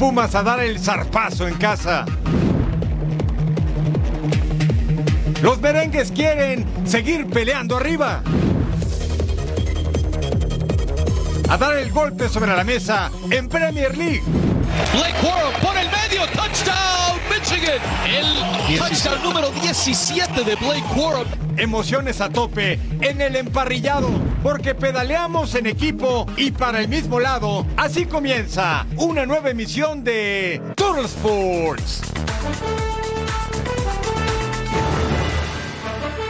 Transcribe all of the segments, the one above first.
Pumas a dar el zarpazo en casa. Los merengues quieren seguir peleando arriba. A dar el golpe sobre la mesa en Premier League. Blake Corum por el medio, touchdown Michigan. El touchdown número 17 de Blake Corum. Emociones a tope en el emparrillado, porque pedaleamos en equipo y para el mismo lado. Así comienza una nueva emisión de Total Sports.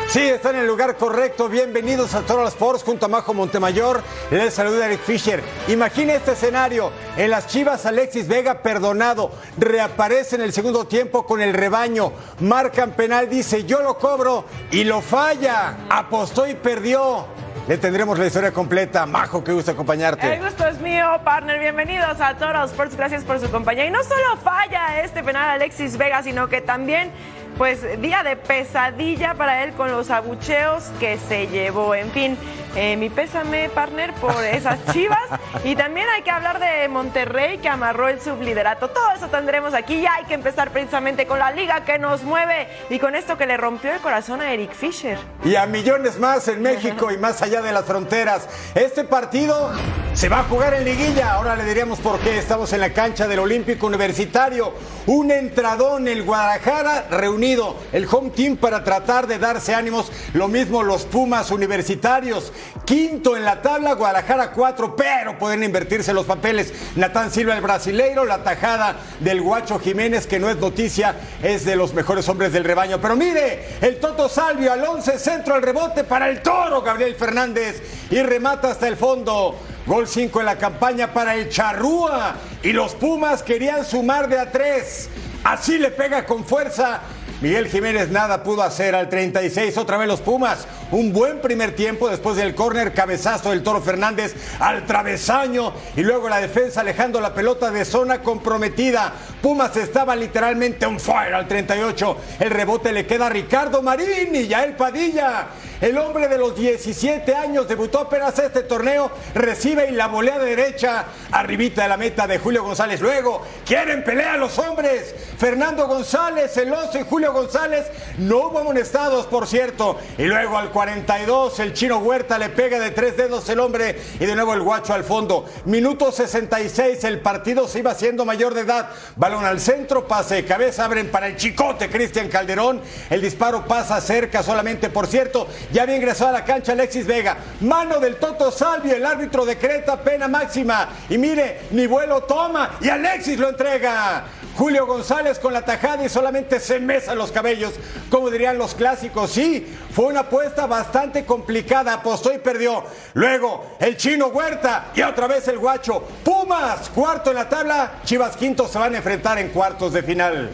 Sí, está en el lugar correcto. Bienvenidos a Total Sports junto a Majo Montemayor. Les saluda Eric Fisher. Imagine este escenario. En las Chivas, Alexis Vega perdonado. Reaparece en el segundo tiempo con el rebaño. Marcan penal, dice yo lo cobro y lo falla. Apostó y perdió. Le tendremos la historia completa. Majo, qué gusto acompañarte. El gusto es mío, partner. Bienvenidos a Total Sports. Gracias por su compañía. Y no solo falla este penal Alexis Vega, sino que también pues día de pesadilla para él con los abucheos que se llevó. En fin, eh, mi pésame, partner, por esas chivas. y también hay que hablar de Monterrey que amarró el subliderato. Todo eso tendremos aquí y hay que empezar precisamente con la liga que nos mueve y con esto que le rompió el corazón a Eric Fisher. Y a millones más en México y más allá de las fronteras. Este partido se va a jugar en liguilla. Ahora le diríamos por qué. Estamos en la cancha del Olímpico Universitario. Un entradón, el Guadalajara reunido el home team para tratar de darse ánimos. Lo mismo los Pumas universitarios. Quinto en la tabla, Guadalajara cuatro, pero pueden invertirse los papeles. Natán Silva, el brasileiro, la tajada del Guacho Jiménez, que no es noticia, es de los mejores hombres del rebaño. Pero mire, el Toto Salvio al 11, centro al rebote para el toro, Gabriel Fernández, y remata hasta el fondo. Gol 5 en la campaña para el Charrúa. Y los Pumas querían sumar de a tres. Así le pega con fuerza Miguel Jiménez nada pudo hacer al 36, otra vez los Pumas. Un buen primer tiempo después del córner, cabezazo del Toro Fernández al travesaño y luego la defensa alejando la pelota de zona comprometida. Pumas estaba literalmente on fire al 38. El rebote le queda a Ricardo Marín y Yael Padilla. El hombre de los 17 años debutó apenas este torneo, recibe y la volea de derecha, arribita de la meta de Julio González. Luego, quieren pelear los hombres. Fernando González, el oso y Julio González no hubo amonestados, por cierto. Y luego al 42, el chino Huerta le pega de tres dedos el hombre y de nuevo el guacho al fondo. Minuto 66, el partido se iba haciendo mayor de edad. Balón al centro, pase de cabeza, abren para el chicote Cristian Calderón. El disparo pasa cerca solamente, por cierto. Ya había ingresado a la cancha Alexis Vega. Mano del Toto Salvio, el árbitro decreta pena máxima. Y mire, mi vuelo toma y Alexis lo entrega. Julio González con la tajada y solamente se mesa los cabellos, como dirían los clásicos. Sí, fue una apuesta bastante complicada, apostó y perdió. Luego el chino Huerta y otra vez el guacho. Pumas, cuarto en la tabla, Chivas quinto se van a enfrentar en cuartos de final.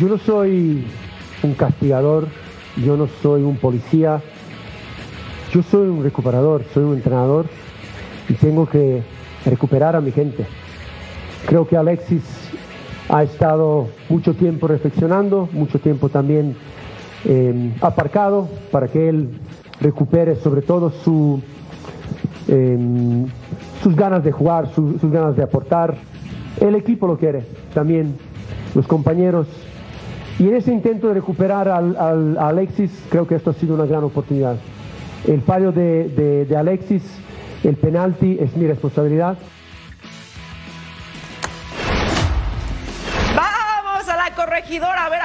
Yo no soy un castigador, yo no soy un policía, yo soy un recuperador, soy un entrenador y tengo que recuperar a mi gente. Creo que Alexis ha estado mucho tiempo reflexionando, mucho tiempo también eh, aparcado para que él recupere sobre todo su, eh, sus ganas de jugar, su- sus ganas de aportar. El equipo lo quiere, también los compañeros. Y en ese intento de recuperar al, a Alexis, creo que esto ha sido una gran oportunidad. El fallo de- de Alexis, el penalti es mi responsabilidad.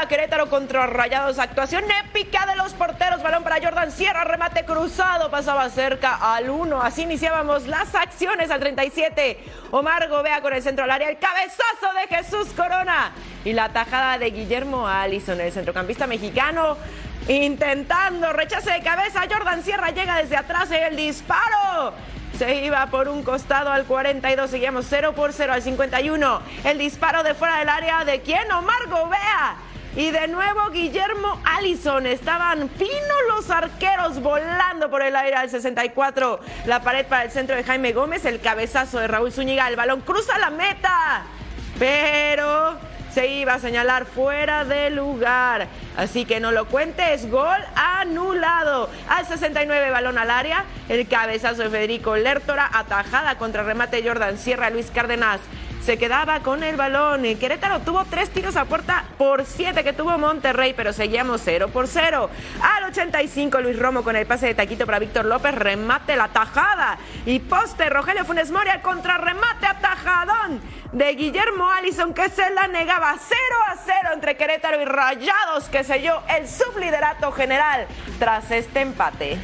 Querétaro contra Rayados. Actuación épica de los porteros. Balón para Jordan Sierra. Remate cruzado. Pasaba cerca al 1. Así iniciábamos las acciones al 37. Omar Gobea con el centro al área. El cabezazo de Jesús Corona. Y la tajada de Guillermo Allison, el centrocampista mexicano. Intentando rechace de cabeza. Jordan Sierra llega desde atrás. El disparo se iba por un costado al 42, seguíamos 0 por 0 al 51. El disparo de fuera del área de quién? Omar Gobea. Y de nuevo Guillermo Allison. Estaban finos los arqueros volando por el aire al 64. La pared para el centro de Jaime Gómez. El cabezazo de Raúl Zúñiga. El balón cruza la meta. Pero se iba a señalar fuera de lugar. Así que no lo cuentes, gol anulado. Al 69 balón al área, el cabezazo de Federico Lertora, atajada contra remate Jordan Sierra, Luis Cárdenas se quedaba con el balón. Querétaro tuvo tres tiros a puerta por siete que tuvo Monterrey, pero seguíamos 0 por 0. Al 85, Luis Romo con el pase de taquito para Víctor López, remate la tajada. Y poste, Rogelio Funes Mori al contrarremate atajadón de Guillermo Allison que se la negaba 0 a 0 entre Querétaro y Rayados que selló el subliderato general tras este empate.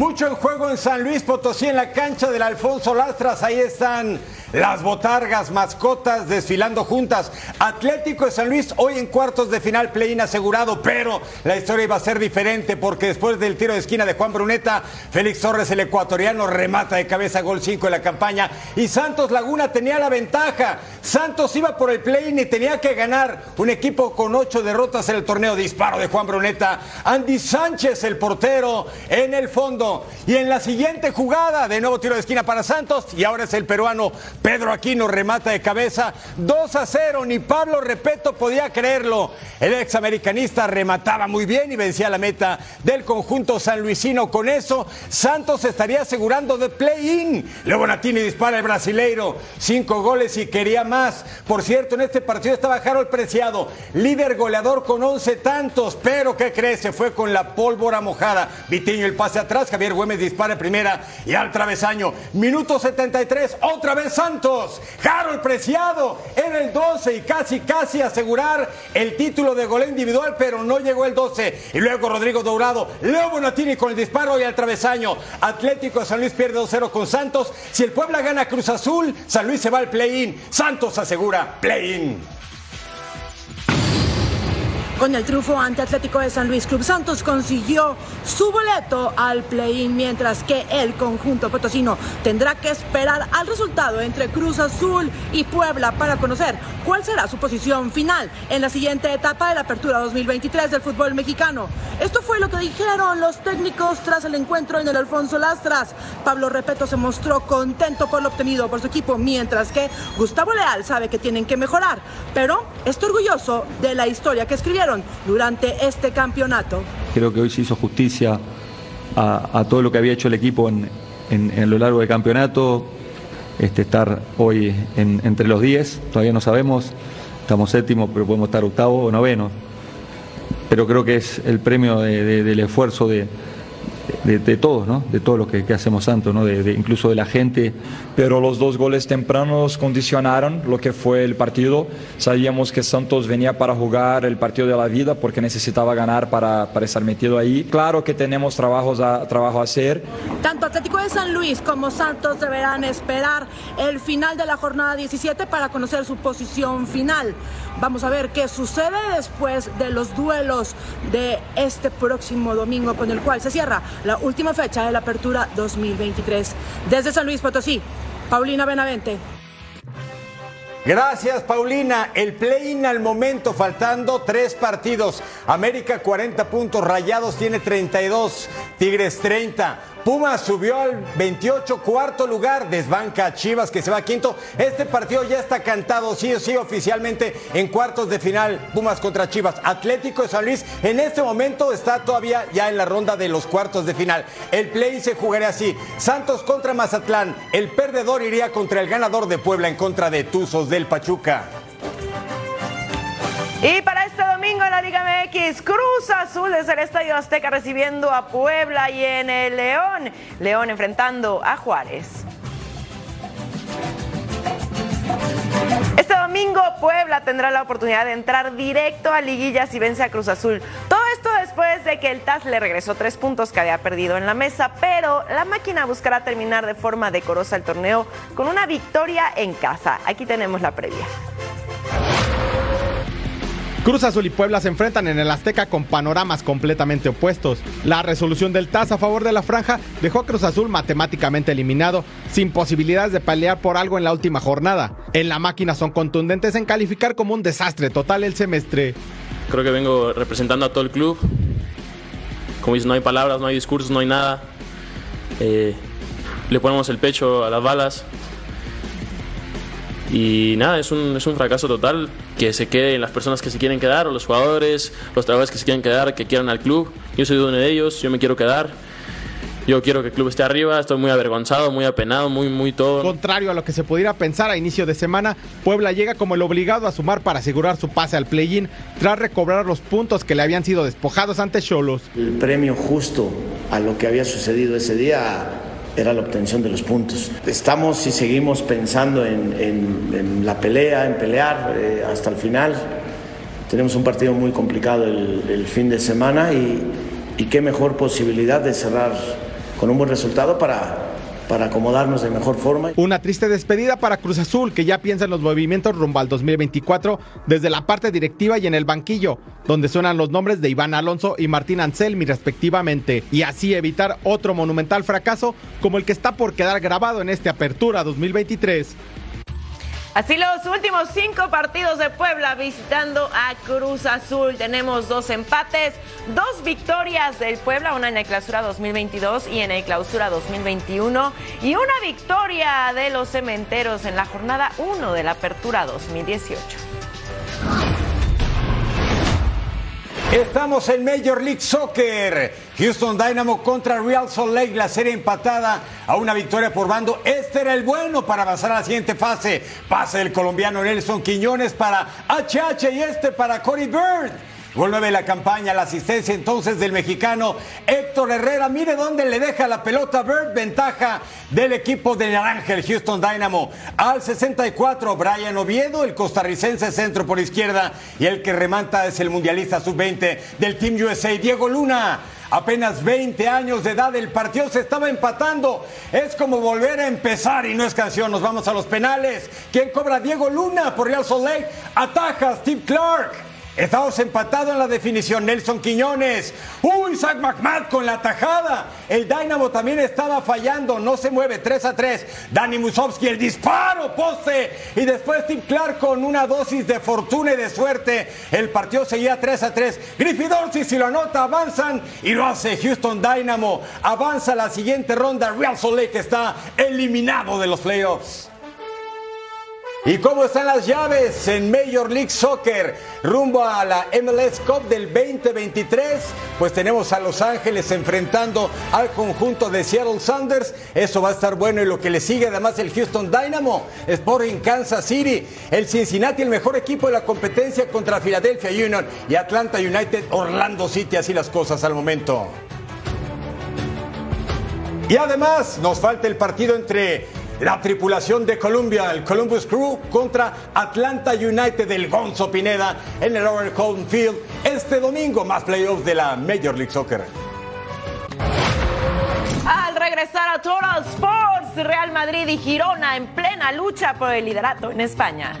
Mucho en juego en San Luis Potosí en la cancha del Alfonso Lastras. Ahí están las botargas, mascotas desfilando juntas. Atlético de San Luis hoy en cuartos de final, play-in asegurado, pero la historia iba a ser diferente porque después del tiro de esquina de Juan Bruneta, Félix Torres, el ecuatoriano, remata de cabeza gol 5 en la campaña y Santos Laguna tenía la ventaja. Santos iba por el play-in y tenía que ganar. Un equipo con ocho derrotas en el torneo. Disparo de Juan Bruneta. Andy Sánchez, el portero, en el fondo. Y en la siguiente jugada, de nuevo tiro de esquina para Santos y ahora es el peruano Pedro Aquino remata de cabeza 2 a 0. Ni Pablo Repeto podía creerlo. El ex americanista remataba muy bien y vencía la meta del conjunto sanluisino. Con eso, Santos estaría asegurando de play-in. Luego Natini dispara el brasileiro. Cinco goles y quería más. Por cierto, en este partido estaba Harold Preciado, líder goleador con 11 tantos. Pero, ¿qué crees? Se fue con la pólvora mojada. Vitiño el pase atrás. Javier Güemes dispara en primera y al travesaño. Minuto 73. Otra vez Santos. Santos. Harold Preciado en el 12 y casi, casi asegurar el título de gol individual, pero no llegó el 12. Y luego Rodrigo Dourado, Leo Bonatini con el disparo y al travesaño. Atlético San Luis pierde 2-0 con Santos. Si el Puebla gana Cruz Azul, San Luis se va al play-in. Santos asegura play-in. Con el triunfo ante Atlético de San Luis, Club Santos consiguió su boleto al play-in, mientras que el conjunto potosino tendrá que esperar al resultado entre Cruz Azul y Puebla para conocer cuál será su posición final en la siguiente etapa de la apertura 2023 del fútbol mexicano. Esto fue lo que dijeron los técnicos tras el encuentro en el Alfonso Lastras. Pablo Repeto se mostró contento por lo obtenido por su equipo, mientras que Gustavo Leal sabe que tienen que mejorar, pero está orgulloso de la historia que escribieron durante este campeonato. Creo que hoy se hizo justicia a, todo lo que había hecho el equipo en, lo largo del campeonato. Este, estar hoy entre los 10, todavía no sabemos, estamos séptimo, pero podemos estar octavo o noveno. Pero creo que es el premio del esfuerzo de, de, todos, ¿no? De todo lo que, hacemos Santos, ¿no? De, incluso de la gente. Pero los dos goles tempranos condicionaron lo que fue el partido. Sabíamos que Santos venía para jugar el partido de la vida porque necesitaba ganar para, para estar metido ahí. Claro que tenemos trabajos a, trabajo a hacer. Tanto Atlético de San Luis como Santos deberán esperar el final de la jornada 17 para conocer su posición final. Vamos a ver qué sucede después de los duelos de este próximo domingo con el cual se cierra la última fecha de la apertura 2023. Desde San Luis Potosí, Paulina Benavente. Gracias, Paulina. El play-in al momento, faltando tres partidos. América 40 puntos, Rayados tiene 32, Tigres 30. Pumas subió al 28, cuarto lugar, desbanca a Chivas que se va a quinto. Este partido ya está cantado, sí o sí, oficialmente en cuartos de final, Pumas contra Chivas. Atlético de San Luis en este momento está todavía ya en la ronda de los cuartos de final. El play se jugaría así, Santos contra Mazatlán, el perdedor iría contra el ganador de Puebla en contra de Tuzos del Pachuca. Y para este domingo en la Liga MX, Cruz Azul desde el Estadio Azteca recibiendo a Puebla y en el León, León enfrentando a Juárez. Este domingo Puebla tendrá la oportunidad de entrar directo a liguillas y vence a Cruz Azul. Todo esto después de que el TAS le regresó tres puntos que había perdido en la mesa, pero la máquina buscará terminar de forma decorosa el torneo con una victoria en casa. Aquí tenemos la previa. Cruz Azul y Puebla se enfrentan en el Azteca con panoramas completamente opuestos. La resolución del TAS a favor de la franja dejó a Cruz Azul matemáticamente eliminado, sin posibilidades de pelear por algo en la última jornada. En la máquina son contundentes en calificar como un desastre total el semestre. Creo que vengo representando a todo el club. Como dices, no hay palabras, no hay discursos, no hay nada. Eh, le ponemos el pecho a las balas. Y nada, es un, es un fracaso total que se queden las personas que se quieren quedar, o los jugadores, los trabajadores que se quieren quedar, que quieran al club. Yo soy uno de ellos, yo me quiero quedar. Yo quiero que el club esté arriba, estoy muy avergonzado, muy apenado, muy, muy todo. Contrario a lo que se pudiera pensar a inicio de semana, Puebla llega como el obligado a sumar para asegurar su pase al play-in tras recobrar los puntos que le habían sido despojados ante Cholos. El premio justo a lo que había sucedido ese día era la obtención de los puntos. Estamos y seguimos pensando en, la pelea, en pelear eh, hasta el final. Tenemos un partido muy complicado el, el fin de semana y, y qué mejor posibilidad de cerrar con un buen resultado para, para acomodarnos de mejor forma. Una triste despedida para Cruz Azul, que ya piensa en los movimientos rumbo al 2024 desde la parte directiva y en el banquillo, donde suenan los nombres de Iván Alonso y Martín Anselmi respectivamente, y así evitar otro monumental fracaso como el que está por quedar grabado en esta apertura 2023. Así los últimos cinco partidos de Puebla visitando a Cruz Azul. Tenemos dos empates, dos victorias del Puebla, una en el clausura 2022 y en el clausura 2021, y una victoria de los cementeros en la jornada 1 de la apertura 2018. Estamos en Major League Soccer. Houston Dynamo contra Real Salt Lake, la serie empatada a una victoria por bando. Este era el bueno para avanzar a la siguiente fase. Pase del colombiano Nelson Quiñones para HH y este para Cody Bird. Gol 9 de la campaña, la asistencia entonces del mexicano Héctor Herrera. Mire dónde le deja la pelota Bird, ventaja del equipo de Naranja, el Houston Dynamo. Al 64, Brian Oviedo, el costarricense centro por izquierda. Y el que remanta es el mundialista sub-20 del Team USA, Diego Luna. Apenas 20 años de edad, el partido se estaba empatando. Es como volver a empezar y no es canción. Nos vamos a los penales. ¿Quién cobra? Diego Luna por Real Salt Lake. Ataja Steve Clark. Estamos empatados en la definición. Nelson Quiñones. Uy, Zach McMahon con la tajada. El Dynamo también estaba fallando. No se mueve. 3 a 3. Dani Musovsky, el disparo, poste. Y después Steve Clark con una dosis de fortuna y de suerte. El partido seguía 3 a 3. Griffith si lo anota, avanzan. Y lo hace Houston Dynamo. Avanza la siguiente ronda. Real Salt Lake está eliminado de los playoffs. ¿Y cómo están las llaves en Major League Soccer rumbo a la MLS Cup del 2023? Pues tenemos a Los Ángeles enfrentando al conjunto de Seattle Sounders. Eso va a estar bueno y lo que le sigue además el Houston Dynamo, Sporting Kansas City, el Cincinnati, el mejor equipo de la competencia contra Philadelphia Union y Atlanta United, Orlando City, así las cosas al momento. Y además nos falta el partido entre la tripulación de Columbia, el Columbus Crew, contra Atlanta United del Gonzo Pineda en el Oracle Field este domingo. Más playoffs de la Major League Soccer. Al regresar a Total Sports, Real Madrid y Girona en plena lucha por el liderato en España.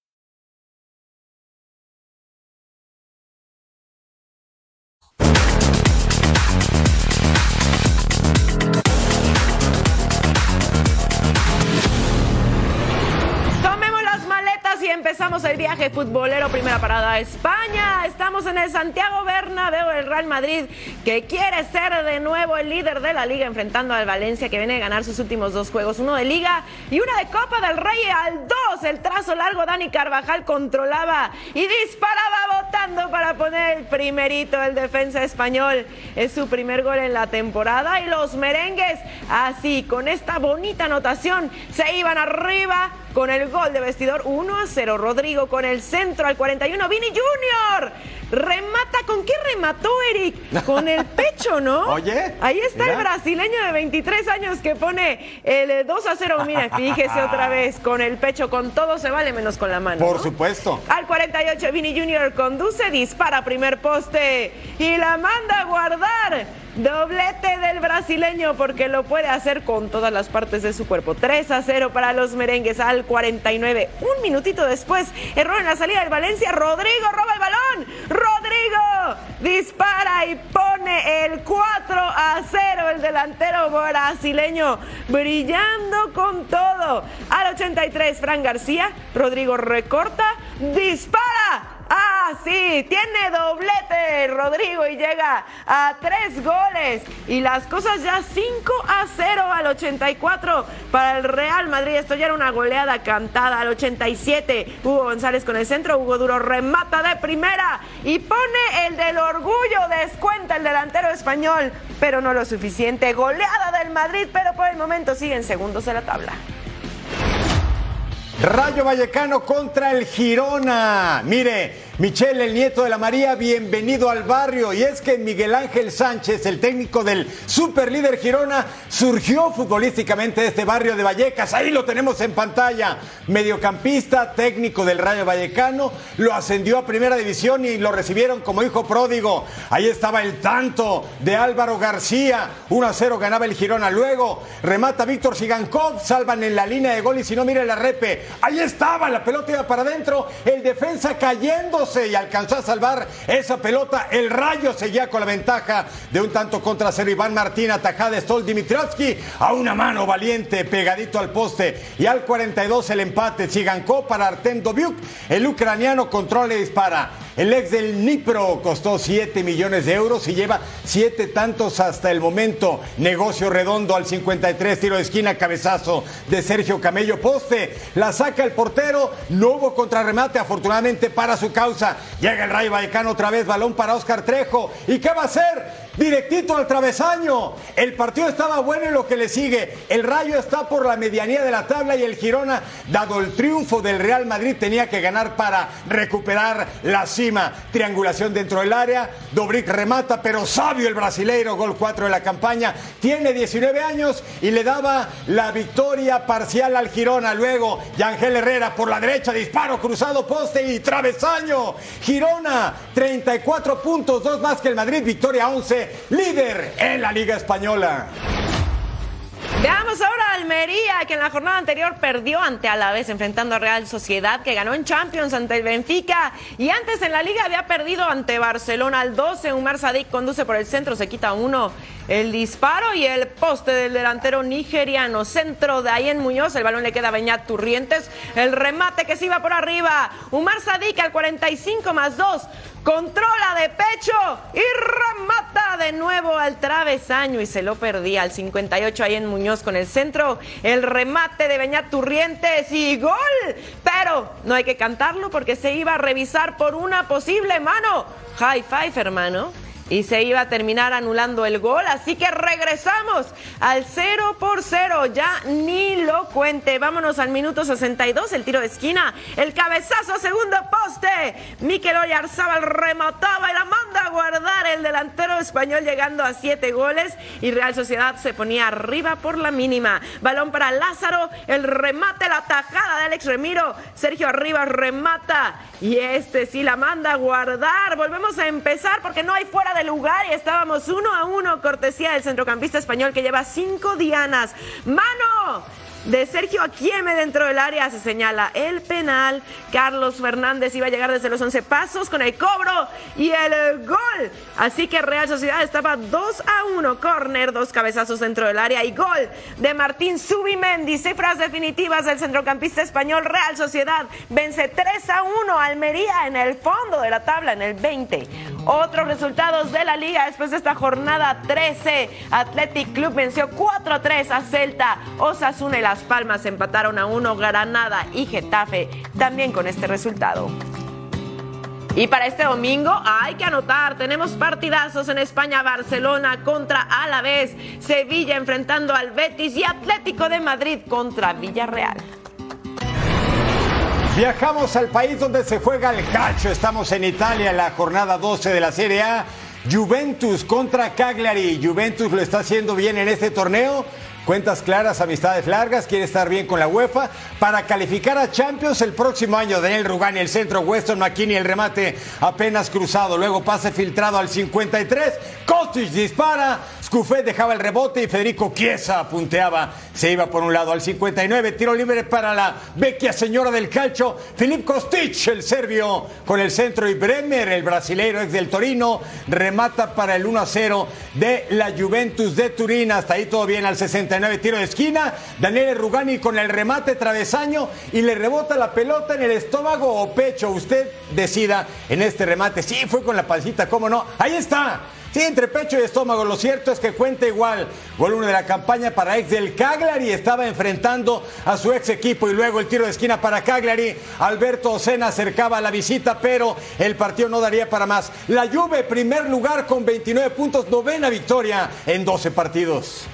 Empezamos el viaje futbolero, primera parada España. Estamos en el Santiago Bernabéu, el Real Madrid, que quiere ser de nuevo el líder de la liga, enfrentando al Valencia, que viene a ganar sus últimos dos juegos, uno de liga y una de Copa del Rey al 2. El trazo largo, Dani Carvajal controlaba y disparaba votando para poner el primerito. El defensa español es su primer gol en la temporada y los merengues, así, con esta bonita anotación, se iban arriba con el gol de vestidor 1 a 0. Rodrigo con el centro al 41. Vini Junior remata. ¿Con qué remató, Eric? Con el pecho, ¿no? Oye. Ahí está el brasileño de 23 años que pone el 2 a 0. Mira, fíjese otra vez. Con el pecho, con todo se vale menos con la mano. Por supuesto. Al 48, Vini Junior conduce, dispara primer poste y la manda a guardar. Doblete del brasileño porque lo puede hacer con todas las partes de su cuerpo. 3 a 0 para los merengues al 49. Un minutito después, error en la salida del Valencia. Rodrigo roba el balón. Rodrigo dispara y pone el 4 a 0. El delantero brasileño brillando con todo. Al 83, Fran García. Rodrigo recorta. Dispara Ah, sí, tiene doblete Rodrigo y llega a tres goles. Y las cosas ya 5 a 0 al 84 para el Real Madrid. Esto ya era una goleada cantada al 87. Hugo González con el centro, Hugo Duro remata de primera y pone el del orgullo. Descuenta el delantero español, pero no lo suficiente. Goleada del Madrid, pero por el momento siguen segundos en la tabla. Rayo Vallecano contra el Girona. Mire, Michelle, el nieto de la María, bienvenido al barrio. Y es que Miguel Ángel Sánchez, el técnico del superlíder Girona, surgió futbolísticamente de este barrio de Vallecas. Ahí lo tenemos en pantalla. Mediocampista, técnico del Rayo Vallecano, lo ascendió a primera división y lo recibieron como hijo pródigo. Ahí estaba el tanto de Álvaro García. 1 a 0 ganaba el Girona. Luego remata Víctor Sigankov, salvan en la línea de gol y si no, mire la repe. Ahí estaba, la pelota iba para adentro, el defensa cayendo y alcanzó a salvar esa pelota. El Rayo seguía con la ventaja de un tanto contra cero. Iván Martín atajada de Stol Dimitrievski a una mano valiente pegadito al poste. Y al 42 el empate. Sigankó para Artem Dobiuk. El ucraniano controla y dispara. El ex del Nipro costó 7 millones de euros y lleva 7 tantos hasta el momento. Negocio redondo al 53, tiro de esquina, cabezazo de Sergio Camello. Poste, la saca el portero. No hubo contrarremate, afortunadamente para su causa. Llega el Rayo Vallecano otra vez, balón para Oscar Trejo. ¿Y qué va a hacer? Directito al travesaño. El partido estaba bueno y lo que le sigue. El Rayo está por la medianía de la tabla y el Girona, dado el triunfo del Real Madrid, tenía que ganar para recuperar la cima. Triangulación dentro del área. Dobric remata, pero sabio el brasileiro, gol 4 de la campaña. Tiene 19 años y le daba la victoria parcial al Girona. Luego, Yangel Herrera por la derecha, disparo cruzado, poste y travesaño. Girona, 34 puntos, dos más que el Madrid, victoria 11 líder en la Liga Española. Veamos ahora a Almería, que en la jornada anterior perdió ante Alavés enfrentando a Real Sociedad, que ganó en Champions ante el Benfica y antes en la Liga había perdido ante Barcelona al 12. Umar Sadik conduce por el centro, se quita uno. El disparo y el poste del delantero nigeriano. Centro de ahí en Muñoz. El balón le queda a Beñat Turrientes. El remate que se iba por arriba. Umar Sadik al 45 más 2. Controla de pecho y remata de nuevo al travesaño y se lo perdía al 58 ahí en Muñoz con el centro. El remate de Beñat Turrientes y gol. Pero no hay que cantarlo porque se iba a revisar por una posible mano. High five, hermano y se iba a terminar anulando el gol. Así que regresamos al 0 por 0. Ya ni lo cuente. Vámonos al minuto 62. El tiro de esquina. El cabezazo, segundo poste. Mikel Oyarzábal remataba y la manda a guardar el delantero español llegando a siete goles. Y Real Sociedad se ponía arriba por la mínima. Balón para Lázaro. El remate, la tajada de Alex Remiro. Sergio Arriba remata. Y este sí la manda a guardar. Volvemos a empezar porque no hay fuera de lugar y estábamos uno a uno, cortesía del centrocampista español que lleva cinco dianas. ¡Mano! de Sergio Aquieme dentro del área. Se señala el penal. Carlos Fernández iba a llegar desde los 11 pasos con el cobro y el gol. Así que Real Sociedad estaba 2 a 1. Corner, dos cabezazos dentro del área y gol de Martín Subimendi. Cifras definitivas del centrocampista español. Real Sociedad vence 3 a 1. Almería en el fondo de la tabla en el 20. Otros resultados de la liga después de esta jornada 13. Athletic Club venció 4 a 3 a Celta. Osasuna y Las Palmas empataron a 1. Granada y Getafe también con este resultado. Y para este domingo hay que anotar, tenemos partidazos en España, Barcelona contra Alavés, Sevilla enfrentando al Betis y Atlético de Madrid contra Villarreal. Viajamos al país donde se juega el calcio. Estamos en Italia la jornada 12 de la Serie A. Juventus contra Cagliari. Juventus lo está haciendo bien en este torneo. Cuentas claras, amistades largas, quiere estar bien con la UEFA para calificar a Champions el próximo año. Daniel Rugani, el centro, Weston McKinney, el remate apenas cruzado, luego pase filtrado al 53. Kostic dispara, Scuffet dejaba el rebote y Federico Chiesa punteaba. Se iba por un lado al 59, tiro libre para la vecchia señora del calcio, Filip Kostic, el serbio con el centro y Bremer, el brasileiro ex del Torino, remata para el 1 a 0 de la Juventus de Turín. Hasta ahí todo bien al 69, tiro de esquina. Daniel Rugani con el remate travesaño y le rebota la pelota en el estómago o pecho. Usted decida en este remate. Sí, fue con la pancita, ¿cómo no? Ahí está. Sí, entre pecho y estómago. Lo cierto es que cuenta igual. Gol de la campaña para ex del Cagliari. Estaba enfrentando a su ex equipo y luego el tiro de esquina para Cagliari. Alberto Ocena acercaba la visita, pero el partido no daría para más. La Juve, primer lugar con 29 puntos, novena victoria en 12 partidos.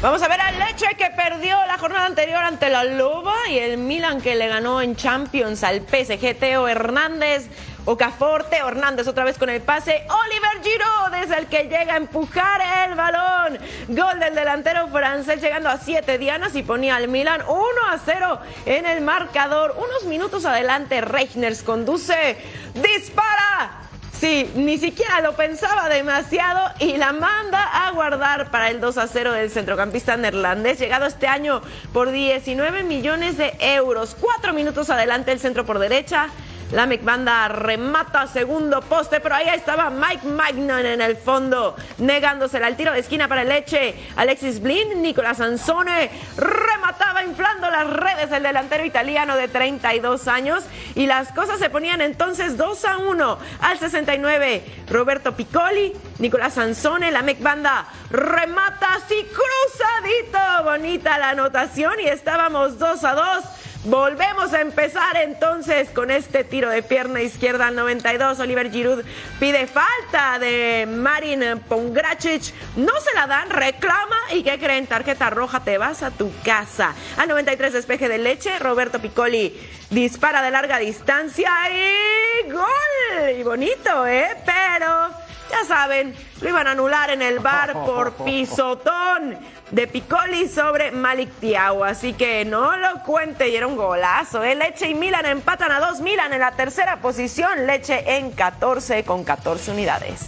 Vamos a ver al Leche que perdió la jornada anterior ante la Loba y el Milan que le ganó en Champions al PSG. Teo Hernández Ocaforte, Hernández otra vez con el pase. Oliver Giroud es el que llega a empujar el balón. Gol del delantero francés llegando a siete dianas y ponía al Milan 1 a 0 en el marcador. Unos minutos adelante, Reichners conduce. ¡Dispara! Sí, ni siquiera lo pensaba demasiado y la manda a guardar para el 2 a 0 del centrocampista neerlandés, llegado este año por 19 millones de euros. Cuatro minutos adelante el centro por derecha. La Banda remata segundo poste, pero ahí estaba Mike Magnon en el fondo, negándosela al tiro de esquina para el Leche. Alexis Blin, Nicolás Ansone remataba inflando las redes el delantero italiano de 32 años y las cosas se ponían entonces 2 a 1 al 69. Roberto Piccoli, Nicolás Ansone, la Banda remata así cruzadito, bonita la anotación y estábamos 2 a 2. Volvemos a empezar entonces con este tiro de pierna izquierda al 92. Oliver Giroud pide falta de Marin Pongracic. No se la dan, reclama y ¿qué creen? Tarjeta roja, te vas a tu casa. Al 93 despeje de leche, Roberto Piccoli dispara de larga distancia y gol. Y bonito, ¿eh? Pero ya saben, lo iban a anular en el bar por pisotón de Piccoli sobre Malik Tiao. Así que no lo cuente y era un golazo. ¿eh? Leche y Milan empatan a dos. Milan en la tercera posición. Leche en 14 con 14 unidades.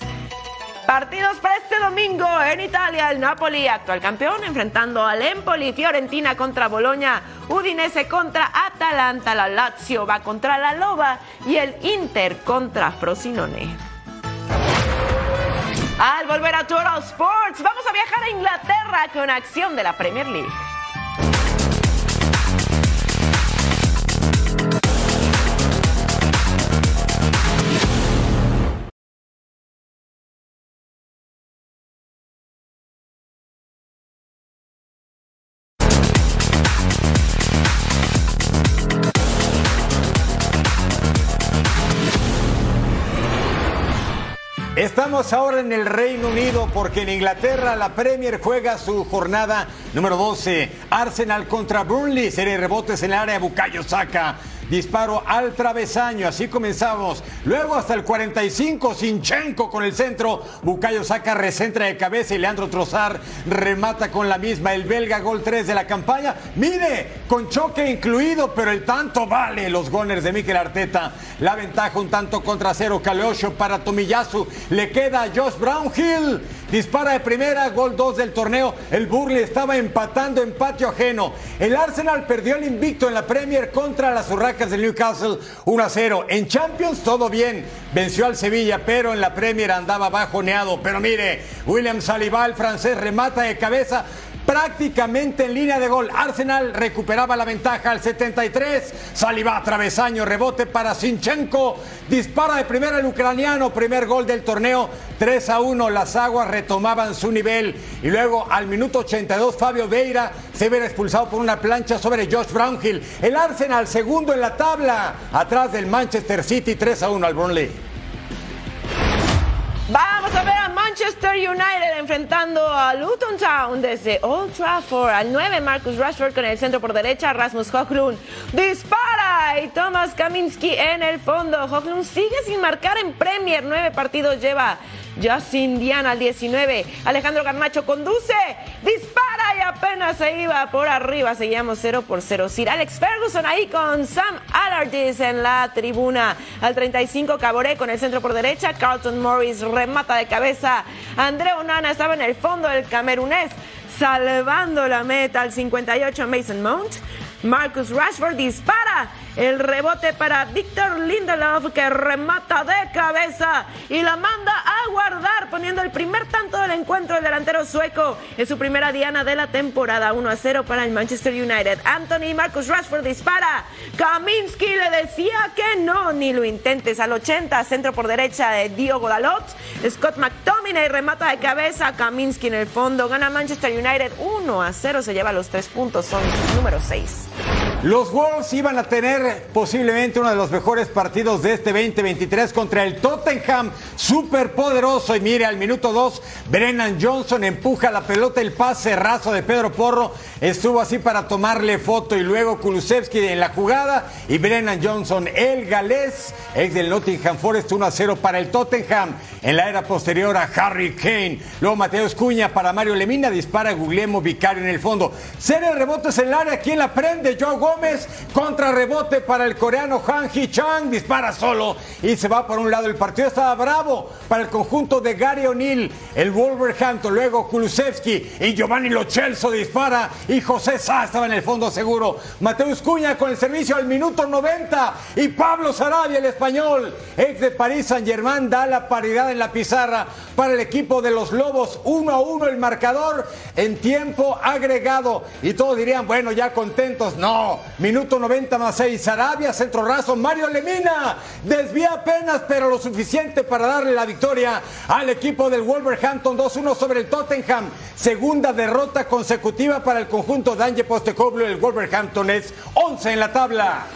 Partidos para este domingo en Italia, el Napoli, actual campeón, enfrentando al Empoli, Fiorentina contra Boloña, Udinese contra Atalanta, la Lazio va contra la Loba y el Inter contra Frosinone. Al volver a Total Sports, vamos a viajar a Inglaterra con acción de la Premier League. Estamos ahora en el Reino Unido porque en Inglaterra la Premier juega su jornada número 12. Arsenal contra Burnley, serie rebotes en el área, Bukayo saca. Disparo al travesaño, así comenzamos. Luego hasta el 45, Sinchenko con el centro. Bucayo saca, recentra de cabeza y Leandro Trozar remata con la misma. El belga gol 3 de la campaña. Mire, con choque incluido, pero el tanto vale. Los Gunners de Mikel Arteta, la ventaja un tanto contra cero. Caleocho para Tomiyasu, le queda a Josh Brownhill. Dispara de primera, gol 2 del torneo. El Burley estaba empatando en patio ajeno. El Arsenal perdió el invicto en la Premier contra las Urracas del Newcastle 1 a 0. En Champions todo bien. Venció al Sevilla, pero en la Premier andaba bajoneado. Pero mire, William Saliba, el francés, remata de cabeza prácticamente en línea de gol. Arsenal recuperaba la ventaja al 73. Saliba, travesaño, rebote para Sinchenko. Dispara de primera el ucraniano, primer gol del torneo. 3 a 1. Las aguas retomaban su nivel. Y luego al minuto 82, Fabio Veira se ve expulsado por una plancha sobre Josh Brownhill. El Arsenal, segundo en la tabla, atrás del Manchester City, 3 a 1 al Burnley. Vamos a ver a Manchester United enfrentando a Luton Town desde Old Trafford. Al 9, Marcus Rashford con el centro por derecha. Rasmus Hoklund dispara y Thomas Kaminski en el fondo. Hoklund sigue sin marcar en Premier. Nueve partidos lleva. Justin Diana al 19. Alejandro Garnacho conduce, dispara y apenas se iba por arriba. Seguíamos 0 por 0. Sir Alex Ferguson ahí con Sam Allardyce en la tribuna. Al 35 Caboré con el centro por derecha. Carlton Morris remata de cabeza. André Onana estaba en el fondo del camerunés salvando la meta al 58 Mason Mount. Marcus Rashford dispara. El rebote para Víctor Lindelof que remata de cabeza y la manda a guardar poniendo el primer tanto del encuentro el delantero sueco en su primera diana de la temporada 1 a 0 para el Manchester United. Anthony Marcus Rashford dispara. Kaminski le decía que no, ni lo intentes. Al 80, centro por derecha de Diogo Dalot. Scott McTominay remata de cabeza. Kaminski en el fondo. Gana Manchester United 1 a 0. Se lleva los tres puntos. Son número 6. Los Wolves iban a tener posiblemente uno de los mejores partidos de este 2023 contra el Tottenham, súper poderoso. Y mire, al minuto 2, Brennan Johnson empuja la pelota, el pase raso de Pedro Porro estuvo así para tomarle foto. Y luego Kulusevski en la jugada y Brennan Johnson, el galés, ex del Nottingham Forest, 1 a 0 para el Tottenham. En la era posterior a Harry Kane. Luego Mateus Cuña para Mario Lemina, dispara Guglielmo Vicario en el fondo. Serie de rebotes en el área, ¿quién la prende? Joe Gómez contra rebote para el coreano Han Hee Chang, dispara solo y se va por un lado. El partido estaba bravo para el conjunto de Gary O'Neill, el Wolverhampton, luego Kulusevski y Giovanni Lochelso dispara y José Sá estaba en el fondo seguro. Mateus Cuña con el servicio al minuto 90 y Pablo Sarabia, el español, ex de París Saint Germain, da la paridad en la pizarra para el equipo de los Lobos. 1 a 1 el marcador en tiempo agregado y todos dirían, bueno, ya contentos. No, minuto 90 más 6, Sarabia, centro raso, Mario Lemina, desvía apenas, pero lo suficiente para darle la victoria al equipo del Wolverhampton 2-1 sobre el Tottenham. Segunda derrota consecutiva para el conjunto de Ange Postecoglou, el Wolverhampton es 11 en la tabla.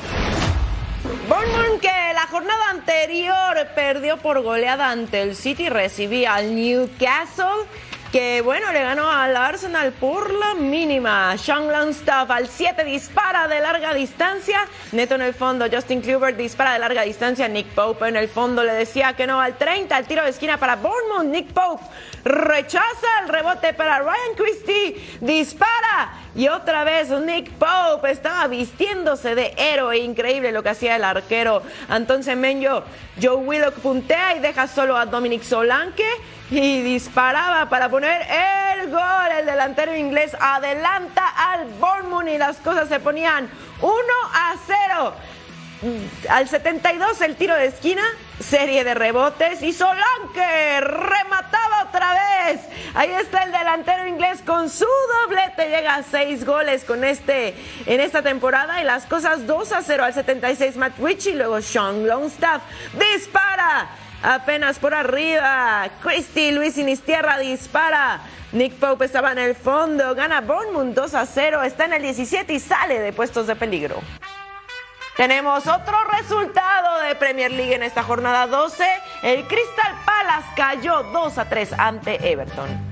Bournemouth que la jornada anterior perdió por goleada ante el City recibía al Newcastle que bueno, le ganó al Arsenal por la mínima. Sean Longstaff al 7 dispara de larga distancia. Neto en el fondo, Justin Kluber dispara de larga distancia. Nick Pope en el fondo le decía que no al 30. El tiro de esquina para Bournemouth. Nick Pope rechaza el rebote para Ryan Christie. Dispara. Y otra vez Nick Pope estaba vistiéndose de héroe. Increíble lo que hacía el arquero Anton Semenyo. Joe Willock puntea y deja solo a Dominic Solanke y disparaba para poner el gol. El delantero inglés adelanta al Bournemouth y las cosas se ponían 1 a 0. Al 72 el tiro de esquina, serie de rebotes y Solanke remataba otra vez. Ahí está el delantero inglés con su doblete, llega a seis goles con este en esta temporada y las cosas 2 a 0 al 76 Matt Ritchie, luego Sean Longstaff dispara apenas por arriba. Christy Luis Inistierra dispara. Nick Pope estaba en el fondo. Gana Bournemouth 2 a 0. Está en el 17 y sale de puestos de peligro. Tenemos otro resultado de Premier League en esta jornada 12. El Crystal Palace cayó 2 a 3 ante Everton.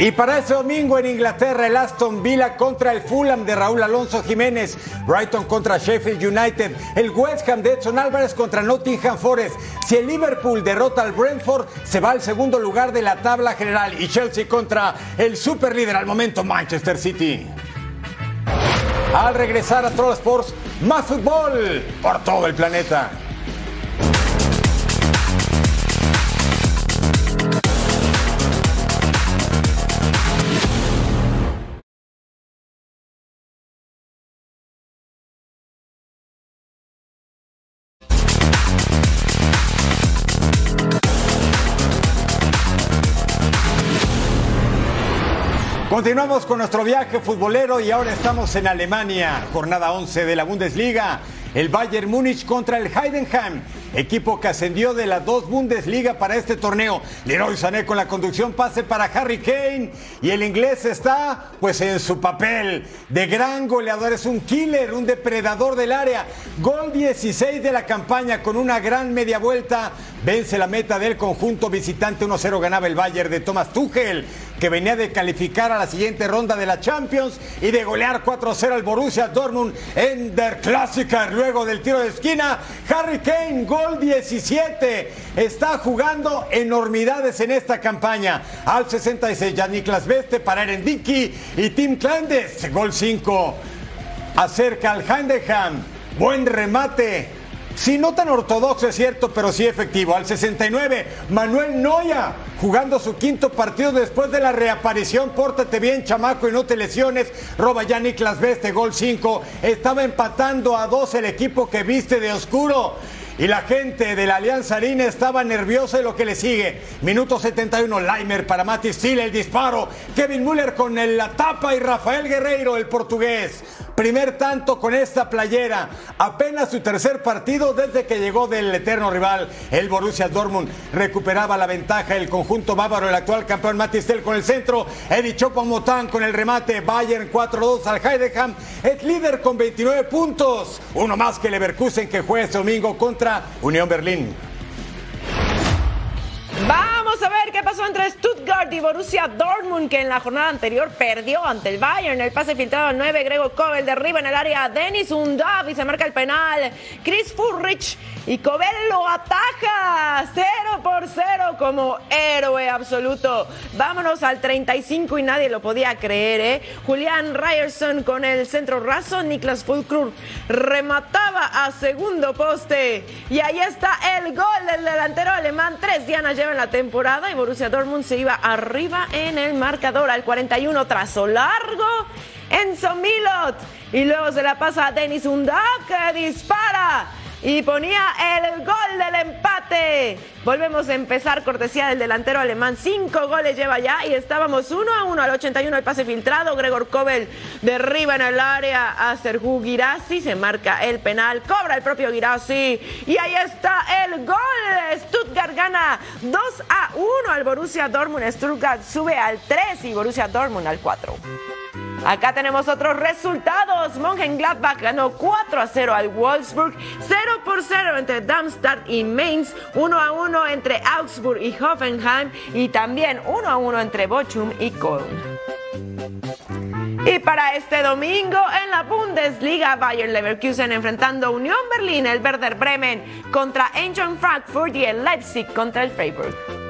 Y para ese domingo en Inglaterra, el Aston Villa contra el Fulham de Raúl Alonso Jiménez, Brighton contra Sheffield United, el West Ham de Edson Álvarez contra Nottingham Forest. Si el Liverpool derrota al Brentford, se va al segundo lugar de la tabla general y Chelsea contra el superlíder al momento Manchester City. Al regresar a Troll Sports, más fútbol por todo el planeta. Continuamos con nuestro viaje futbolero y ahora estamos en Alemania, jornada 11 de la Bundesliga. El Bayern Múnich contra el Heidenheim, equipo que ascendió de las dos Bundesliga para este torneo. Leroy Sané con la conducción, pase para Harry Kane y el inglés está pues en su papel de gran goleador, es un killer, un depredador del área. Gol 16 de la campaña con una gran media vuelta, vence la meta del conjunto visitante 1-0 ganaba el Bayern de Thomas Tuchel que venía de calificar a la siguiente ronda de la Champions y de golear 4-0 al Borussia Dortmund en Der Klassiker. Luego del tiro de esquina, Harry Kane, gol 17. Está jugando enormidades en esta campaña. Al 66 ya Niklas Beste para Erendiki y Tim Clandes, gol 5. Acerca al Heidenheim, buen remate Sí, no tan ortodoxo es cierto, pero sí efectivo. Al 69, Manuel Noya jugando su quinto partido después de la reaparición. Pórtate bien, chamaco, y no te lesiones. Roba ya Niklas Beste, gol 5. Estaba empatando a dos el equipo que viste de oscuro. Y la gente de la Alianza Arena estaba nerviosa de lo que le sigue. Minuto 71, Leimer para Mati Stile, el disparo. Kevin Müller con la tapa y Rafael Guerreiro, el portugués. Primer tanto con esta playera. Apenas su tercer partido desde que llegó del eterno rival, el Borussia Dortmund. Recuperaba la ventaja el conjunto bávaro, el actual campeón Matistel con el centro. Eddie Chopamotán con el remate. Bayern 4-2 al Heidenheim. Es líder con 29 puntos. Uno más que Leverkusen que juega este domingo contra Unión Berlín. Vamos a ver qué pasó entre Stuttgart y Borussia Dortmund, que en la jornada anterior perdió ante el Bayern. El pase filtrado al 9, Grego Kobel derriba en el área Denis Undav y se marca el penal. Chris Furrich y Kobel lo ataja. 0 por 0 como héroe absoluto. Vámonos al 35 y nadie lo podía creer, ¿eh? Julián Ryerson con el centro raso. Niklas Fulkrug remataba a segundo poste. Y ahí está el gol del delantero alemán. Tres dianas lleva en la temporada y Borussia Dortmund se iba arriba en el marcador al 41 trazo largo. Enzo Milot y luego se la pasa a Denis Undak que dispara y ponía el gol del empate. Volvemos a empezar, cortesía del delantero alemán. Cinco goles lleva ya y estábamos uno a uno al 81 el pase filtrado. Gregor Kobel derriba en el área a Sergio Girassi. Se marca el penal, cobra el propio Girassi. Y ahí está el gol. Stuttgart gana 2 a 1 al Borussia Dortmund. Stuttgart sube al 3 y Borussia Dortmund al 4. Acá tenemos otros resultados. Mönchengladbach ganó 4 a 0 al Wolfsburg, 0 por 0 entre Darmstadt y Mainz, 1 a 1 entre Augsburg y Hoffenheim y también 1 a 1 entre Bochum y Köln. Y para este domingo en la Bundesliga, Bayern Leverkusen enfrentando Unión Berlín, el Werder Bremen contra Eintracht Frankfurt y el Leipzig contra el Freiburg.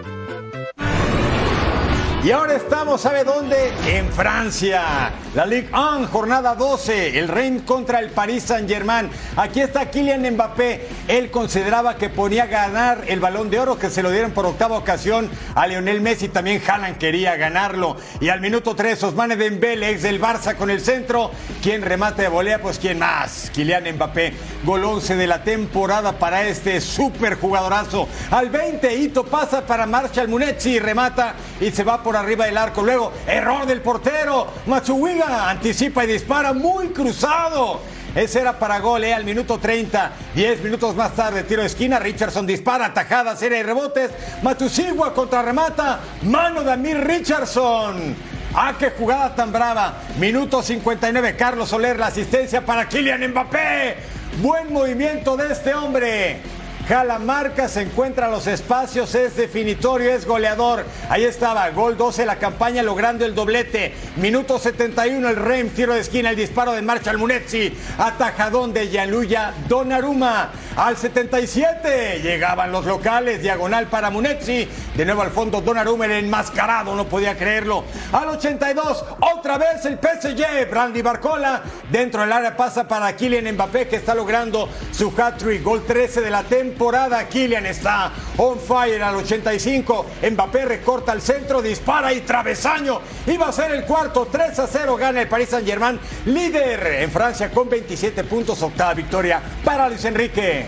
Y ahora estamos, ¿sabe dónde? En Francia. La Ligue 1, jornada 12. El Reims contra el Paris Saint-Germain. Aquí está Kylian Mbappé. Él consideraba que ponía ganar el balón de oro que se lo dieron por octava ocasión a Lionel Messi. También Haaland quería ganarlo. Y al minuto 3, Osmane Dembélé, ex del Barça con el centro. ¿Quién remate de volea? Pues ¿quién más? Kylian Mbappé. Gol 11 de la temporada para este super jugadorazo. Al 20, Hito pasa para Marshall Munetzi remata y se va por arriba del arco. Luego, error del portero. Matsuwiga anticipa y dispara muy cruzado. Ese era para gol, ¿eh? al minuto 30. 10 minutos más tarde, tiro de esquina. Richardson dispara, tajada, serie de rebotes. Matusigua contra remata. Mano de Amir Richardson. ¡Ah, qué jugada tan brava! Minuto 59, Carlos Soler, la asistencia para Kylian Mbappé. Buen movimiento de este hombre. Jala marca, se encuentra los espacios, es definitorio, es goleador. Ahí estaba, gol 12 la campaña logrando el doblete. Minuto 71 el Rem, tiro de esquina, el disparo de Marshall Munetzi. Atajadón de Gianluya Donnarumma. Al 77 llegaban los locales, diagonal para Munetzi. De nuevo al fondo Donnarumma el enmascarado, no podía creerlo. Al 82, otra vez el PSG, Brandy Barcola. Dentro del área pasa para Kylian Mbappé que está logrando su hat-trick. Gol 13 de la temporada. Kylian está on fire al 85. Mbappé recorta al centro, dispara y travesaño. Iba a ser el cuarto, 3 a 0 gana el Paris Saint-Germain, líder en Francia con 27 puntos, octava victoria para Luis Enrique.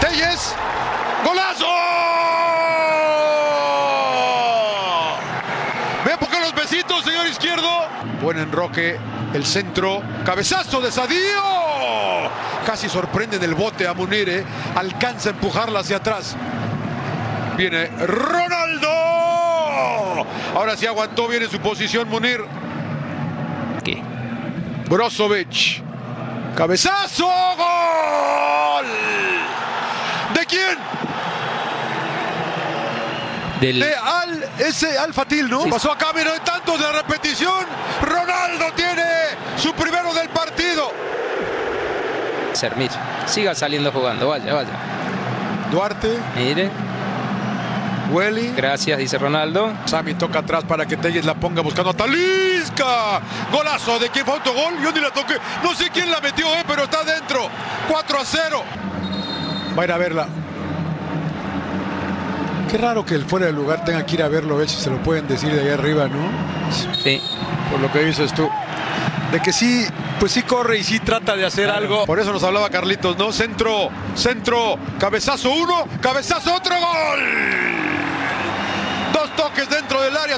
Telles, golazo. Ve por qué los besitos, señor izquierdo. Buen enroque, el centro, cabezazo de Sadío. Casi sorprende del bote a Munire, alcanza a empujarla hacia atrás. Viene Ronaldo. Ahora sí aguantó bien en su posición Munir. Brozovic. Cabezazo. Gol. ¿De quién? Del... De Al, ese Al Fatil, ¿no? Sí. Pasó a Cameron en tantos de repetición. Ronaldo tiene su primero del partido. Sermir. Siga saliendo jugando, vaya, vaya. Duarte, Mire, Welly. gracias, dice Ronaldo. Sami toca atrás para que Telles la ponga buscando a Talisca. Golazo de quién fue autogol. Yo ni la toqué. No sé quién la metió, eh, pero está dentro. 4 a 0. Va a ir a verla. Qué raro que el fuera de lugar tenga que ir a verlo, a ver si se lo pueden decir de ahí arriba, ¿no? Sí. Por lo que dices tú. De que sí, pues sí corre y sí trata de hacer algo. Por eso nos hablaba Carlitos, ¿no? Centro, centro, cabezazo uno, cabezazo otro gol.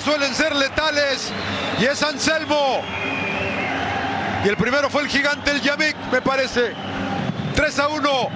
Suelen ser letales. Y es Anselmo. Y el primero fue el gigante, el Yamik, me parece. 3 a 1.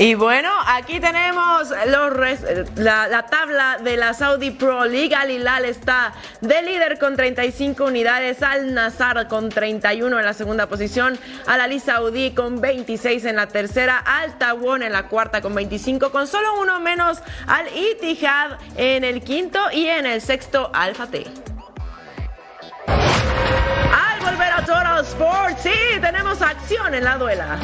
Y bueno, aquí tenemos la, la tabla de la Saudi Pro League. Al Hilal está de líder con 35 unidades, Al Nazar con 31 en la segunda posición, Al Ali Saudí con 26 en la tercera, Al Tawon en la cuarta con 25, con solo uno menos Al Ittihad en el quinto y en el sexto Al Fateh. Al volver a Total Sports, sí, tenemos acción en la duela.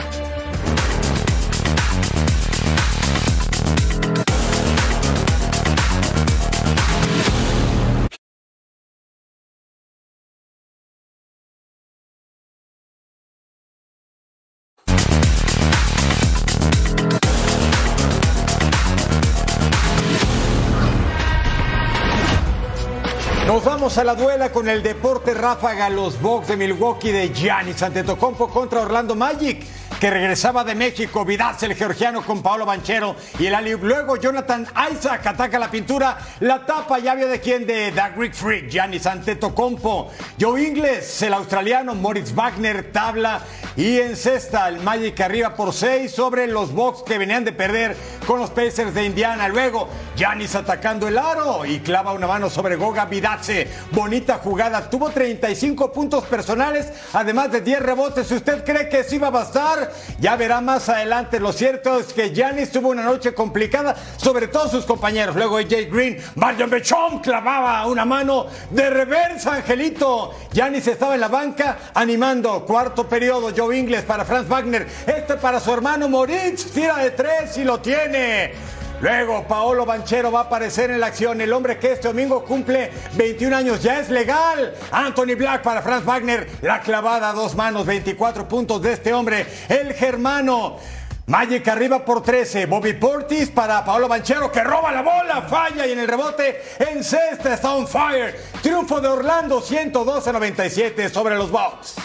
A la duela con el deporte ráfaga, los Bucks de Milwaukee de Giannis Antetokounmpo contra Orlando Magic, que regresaba de México, Vidal el georgiano con Paolo Banchero y el alley Luego Jonathan Isaac ataca la pintura, la tapa, ya vio de quién, de The Greek Freak, Giannis Antetokounmpo. Joe Ingles, el australiano, Moritz Wagner, tabla y encesta el Magic arriba por seis sobre los Bucks que venían de perder con los Pacers de Indiana. Luego Giannis atacando el aro y clava una mano sobre Goga Vidace. Bonita jugada. Tuvo 35 puntos personales, además de 10 rebotes. Usted cree que eso iba a bastar, ya verá más adelante. Lo cierto es que Giannis tuvo una noche complicada, sobre todo sus compañeros. Luego AJ Green, Marion Bechon clavaba una mano de reversa, Angelito. Giannis estaba en la banca animando. Cuarto periodo, Joe Ingles para Franz Wagner. Este para su hermano Moritz. Tira de tres y lo tiene. Luego Paolo Banchero va a aparecer en la acción. El hombre que este domingo cumple 21 años ya es legal. Anthony Black para Franz Wagner. La clavada a dos manos, 24 puntos de este hombre, el germano. Magic arriba por 13. Bobby Portis para Paolo Banchero que roba la bola, falla y en el rebote en cesta está on fire. Triunfo de Orlando 112 a 97 sobre los Bucks.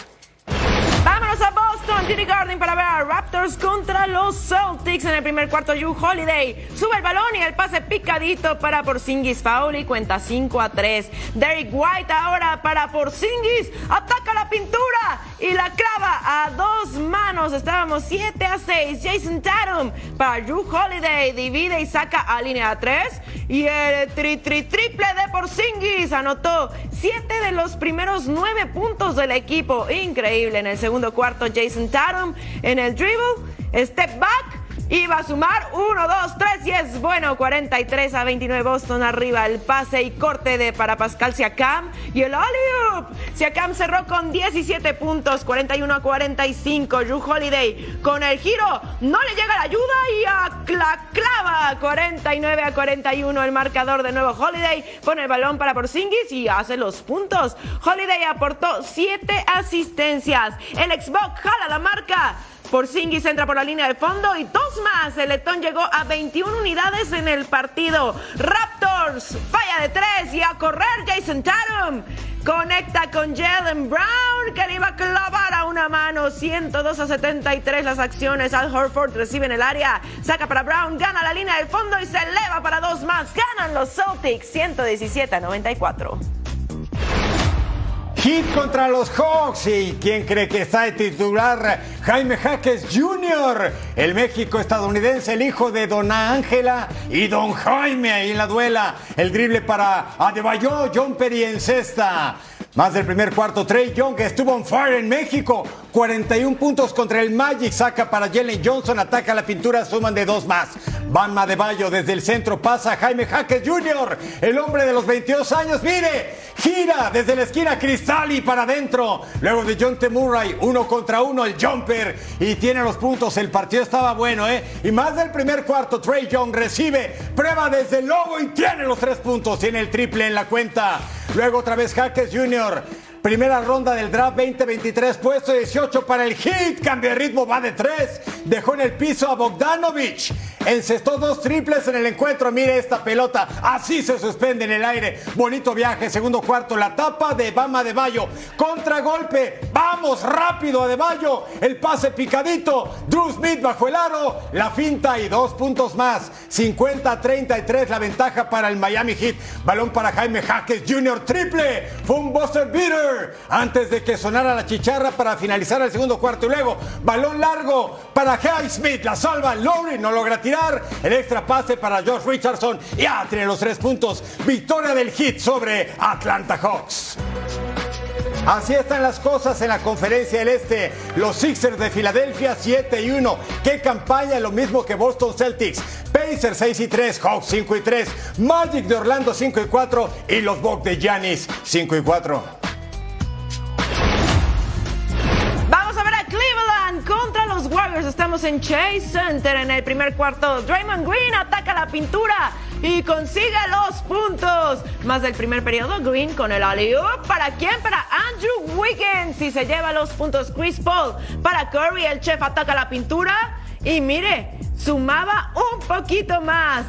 Vámonos a Boston, TD Garden para ver a Raptors contra los Celtics en el primer cuarto. Yu Holiday sube el balón y el pase picadito para Porzingis foul y cuenta 5 a 3. Derek White ahora para Porzingis ataca la pintura y la clava a dos manos. Estábamos 7 a 6. Jason Tatum para Yu Holiday divide y saca a línea 3 y el tri tri triple de Porzingis anotó 7 de los primeros 9 puntos del equipo. Increíble en el segundo cuarto Jason Tatum en el dribble, step back Iba a sumar 1, 2, 3 y es bueno. 43 a 29 Boston arriba. El pase y corte de para Pascal Siakam y el alley Siakam cerró con 17 puntos, 41 a 45. Drew Holiday con el giro. No le llega la ayuda y a la clava. 49 a 41 el marcador de nuevo Holiday. Pone el balón para Porzingis y hace los puntos. Holiday aportó 7 asistencias. El Xbox jala la marca. Porzingis entra por la línea de fondo y dos más. El letón llegó a 21 unidades en el partido. Raptors falla de tres y a correr Jason Tatum. Conecta con Jalen Brown que le iba a clavar a una mano. 102 a 73 las acciones. Al Horford recibe en el área. Saca para Brown. Gana la línea de fondo y se eleva para dos más. Ganan los Celtics 117 a 94. Hit contra los Hawks. ¿Y quién cree que está de titular? Jaime Jaques Jr., el México estadounidense, el hijo de Dona Ángela y Don Jaime ahí la duela. El drible para Adebayo, John Perry en cesta. Más del primer cuarto, Trey Young estuvo on fire en México. 41 puntos contra el Magic. Saca para Jalen Johnson. Ataca la pintura. Suman de dos más. Van Madebayo desde el centro. Pasa Jaime Jaques Jr., el hombre de los 22 años. Mire, gira desde la esquina Cristal y para adentro. Luego de John T. Uno contra uno, el jumper. Y tiene los puntos. El partido estaba bueno, ¿eh? Y más del primer cuarto, Trey Young recibe. Prueba desde el logo y tiene los tres puntos. Tiene el triple en la cuenta. Luego otra vez Jaques Jr. Primera ronda del draft 2023, puesto 18 para el hit. Cambio de ritmo, va de 3. Dejó en el piso a Bogdanovich. Encestó dos triples en el encuentro. Mire esta pelota. Así se suspende en el aire. Bonito viaje. Segundo cuarto. La tapa de Bama de Bayo. Contragolpe. Vamos rápido a de Bayo. El pase picadito. Drew Smith bajo el aro. La finta y dos puntos más. 50-33 la ventaja para el Miami Heat. Balón para Jaime Jaques Jr. Triple. Fue un buster beater antes de que sonara la chicharra para finalizar el segundo cuarto. Y luego, balón largo para Jay Smith. La salva Lowry, no logra tirar. El extra pase para Josh Richardson. Ya tiene los tres puntos. Victoria del hit sobre Atlanta Hawks. Así están las cosas en la conferencia del Este. Los Sixers de Filadelfia 7 y 1. Qué campaña, lo mismo que Boston Celtics. Pacers 6 y 3, Hawks 5 y 3, Magic de Orlando 5 y 4 y los Bucks de Giannis 5 y 4. Warriors. Estamos en Chase Center en el primer cuarto. Draymond Green ataca la pintura y consigue los puntos. Más del primer periodo, Green con el alley ¿Para quién? Para Andrew Wiggins. Y se lleva los puntos Chris Paul. Para Curry, el chef ataca la pintura. Y mire, sumaba un poquito más.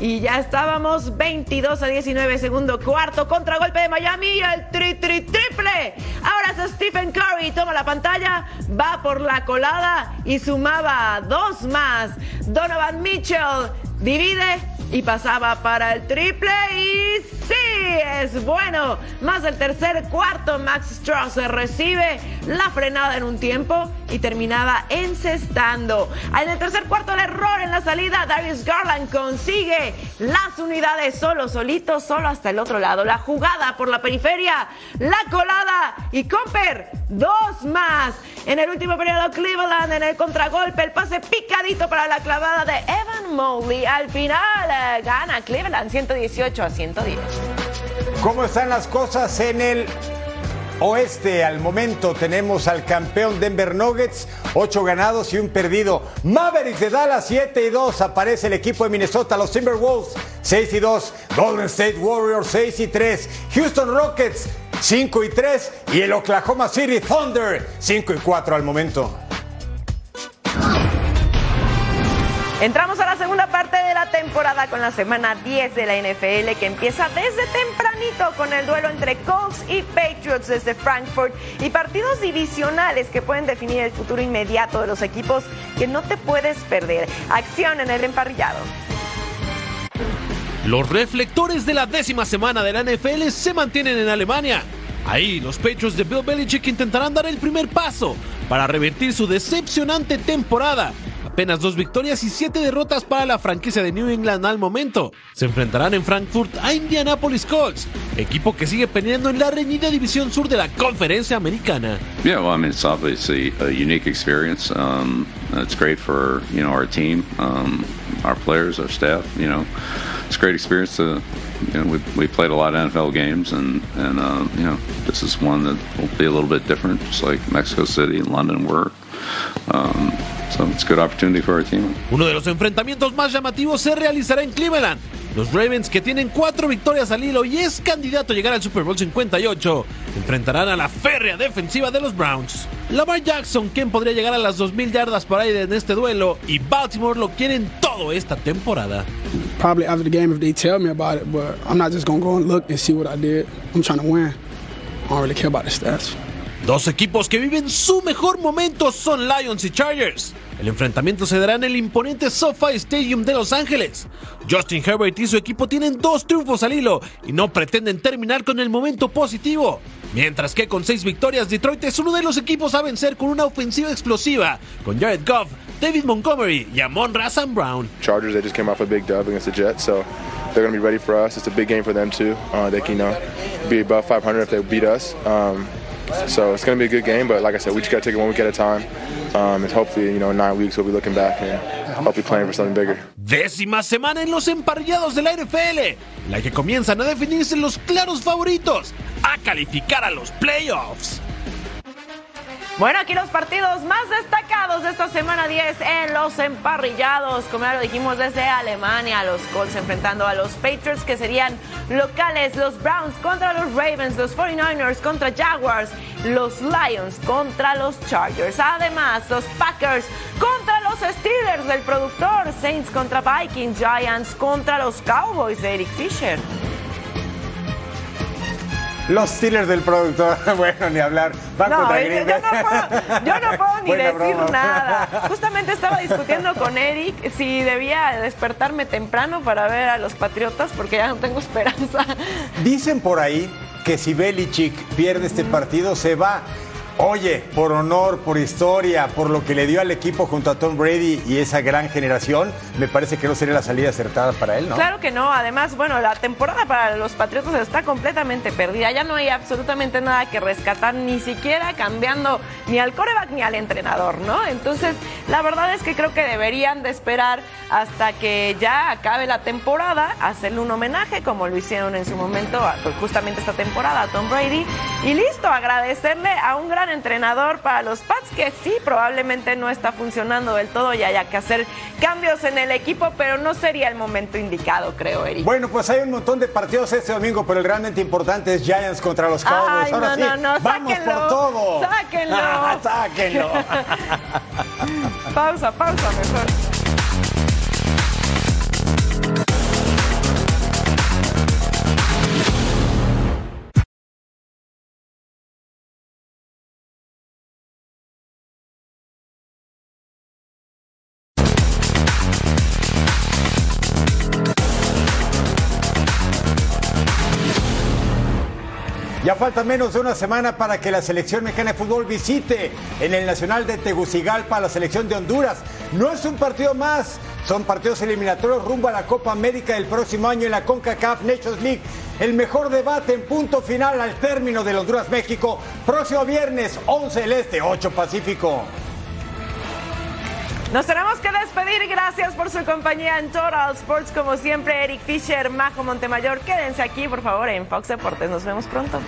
Y ya estábamos 22 a 19, segundo cuarto, contragolpe de Miami y el tri, tri, triple. Ahora es Stephen Curry, toma la pantalla, va por la colada y sumaba dos más. Donovan Mitchell divide y pasaba para el triple y sí, es bueno. Más del tercer cuarto, Max Strauss recibe la frenada en un tiempo y terminaba encestando. En el tercer cuarto el error en la salida, Darius Garland consigue las unidades solo, solito, solo hasta el otro lado. La jugada por la periferia, la colada y Comper, dos más. En el último periodo Cleveland en el contragolpe, el pase picadito para la clavada de Evan Mobley. Al final eh, gana Cleveland 118 a 110. ¿Cómo están las cosas en el oeste. Al momento tenemos al campeón Denver Nuggets, 8 ganados y un perdido. Mavericks de Dallas, 7 y 2. Aparece el equipo de Minnesota, los Timberwolves, 6 y 2. Golden State Warriors, 6 y 3. Houston Rockets, 5 y 3. Y el Oklahoma City Thunder, 5 y 4 al momento. Entramos a la segunda parte de la temporada con la semana 10 de la NFL que empieza desde tempranito con el duelo entre Colts y Patriots desde Frankfurt y partidos divisionales que pueden definir el futuro inmediato de los equipos que no te puedes perder. Acción en el emparrillado. Los reflectores de la décima semana de la NFL se mantienen en Alemania. Ahí los Patriots de Bill Belichick intentarán dar el primer paso para revertir su decepcionante temporada apenas dos victorias y siete derrotas para la franquicia de New England al momento. Se enfrentarán en Frankfurt a Indianapolis Colts, equipo que sigue peleando en la reñida división sur de la conferencia americana. Yeah, well, I mean, it's obviously a unique experience. Um, it's great for you know our team, um, our players, our staff. You know, it's a great experience to. You know, we, we played a lot of NFL games, and and uh, you know, this is one that will be a little bit different, just like Mexico City and London were. Um, so it's a good opportunity for our team. Uno de los enfrentamientos más llamativos se realizará en Cleveland. Los Ravens, que tienen cuatro victorias al hilo y es candidato a llegar al Super Bowl 58, enfrentarán a la férrea defensiva de los Browns. Lamar Jackson, quien podría llegar a las 2.000 yardas por aire en este duelo, y Baltimore lo quieren todo esta temporada. Probably after the game if they tell me about it, but I'm not just gonna go and look and see what I did. I'm trying to win. I don't really care about the stats. Dos equipos que viven su mejor momento son Lions y Chargers. El enfrentamiento se dará en el imponente SoFi Stadium de Los Ángeles. Justin Herbert y su equipo tienen dos triunfos al hilo y no pretenden terminar con el momento positivo. Mientras que con seis victorias, Detroit es uno de los equipos a vencer con una ofensiva explosiva, con Jared Goff, David Montgomery y Amon Razan Brown. Chargers, they just came off a big dub against the Jets, so they're going to be ready for us. It's a big game for them too. Uh, they can, be above 500 if they beat us. Um, so it's going to be a good game, but like I said, we just got to take it one week at a time. Um, and hopefully, you know, in nine weeks we'll be looking back and hopefully playing for something bigger. Décima semana en los emparrillados de la NFL, la que comienzan a definirse los claros favoritos a calificar a los playoffs. Bueno, aquí los partidos más destacados de esta semana 10 en los emparrillados. Como ya lo dijimos desde Alemania, los Colts enfrentando a los Patriots que serían locales, los Browns contra los Ravens, los 49ers contra Jaguars, los Lions contra los Chargers. Además, los Packers contra los Steelers del productor, Saints contra Vikings, Giants contra los Cowboys de Eric Fisher. Los Steelers del productor, bueno, ni hablar. Van No, contra yo, no puedo, yo no puedo ni Buena decir broma. nada. Justamente estaba discutiendo con Eric si debía despertarme temprano para ver a los Patriotas porque ya no tengo esperanza. Dicen por ahí que si Belichick pierde este partido se va. Oye, por honor, por historia, por lo que le dio al equipo junto a Tom Brady y esa gran generación, me parece que no sería la salida acertada para él, ¿no? Claro que no. Además, bueno, la temporada para los Patriotas está completamente perdida. Ya no hay absolutamente nada que rescatar, ni siquiera cambiando ni al coreback ni al entrenador, ¿no? Entonces, la verdad es que creo que deberían de esperar hasta que ya acabe la temporada, hacerle un homenaje, como lo hicieron en su momento, pues, justamente esta temporada, a Tom Brady. Y listo, agradecerle a un gran entrenador para los Pats, que sí, probablemente no está funcionando del todo y haya que hacer cambios en el equipo, pero no sería el momento indicado, creo, Eric. Bueno, pues hay un montón de partidos este domingo, pero el realmente importante es Giants contra los Cowboys. Ay, Ahora no, sí, no, no, vamos sáquenlo, por todo. sáquenlo. sáquenlo. pausa, pausa, mejor. Falta menos de una semana para que la selección mexicana de fútbol visite en el Nacional de Tegucigalpa a la selección de Honduras. No es un partido más, son partidos eliminatorios rumbo a la Copa América del próximo año en la CONCACAF Nations League. El mejor debate en punto final al término del Honduras-México. Próximo viernes, 11 del Este, 8 Pacífico. Nos tenemos que despedir. Gracias por su compañía en Total Sports. Como siempre, Eric Fisher, Majo Montemayor. Quédense aquí, por favor, en Fox Deportes. Nos vemos pronto.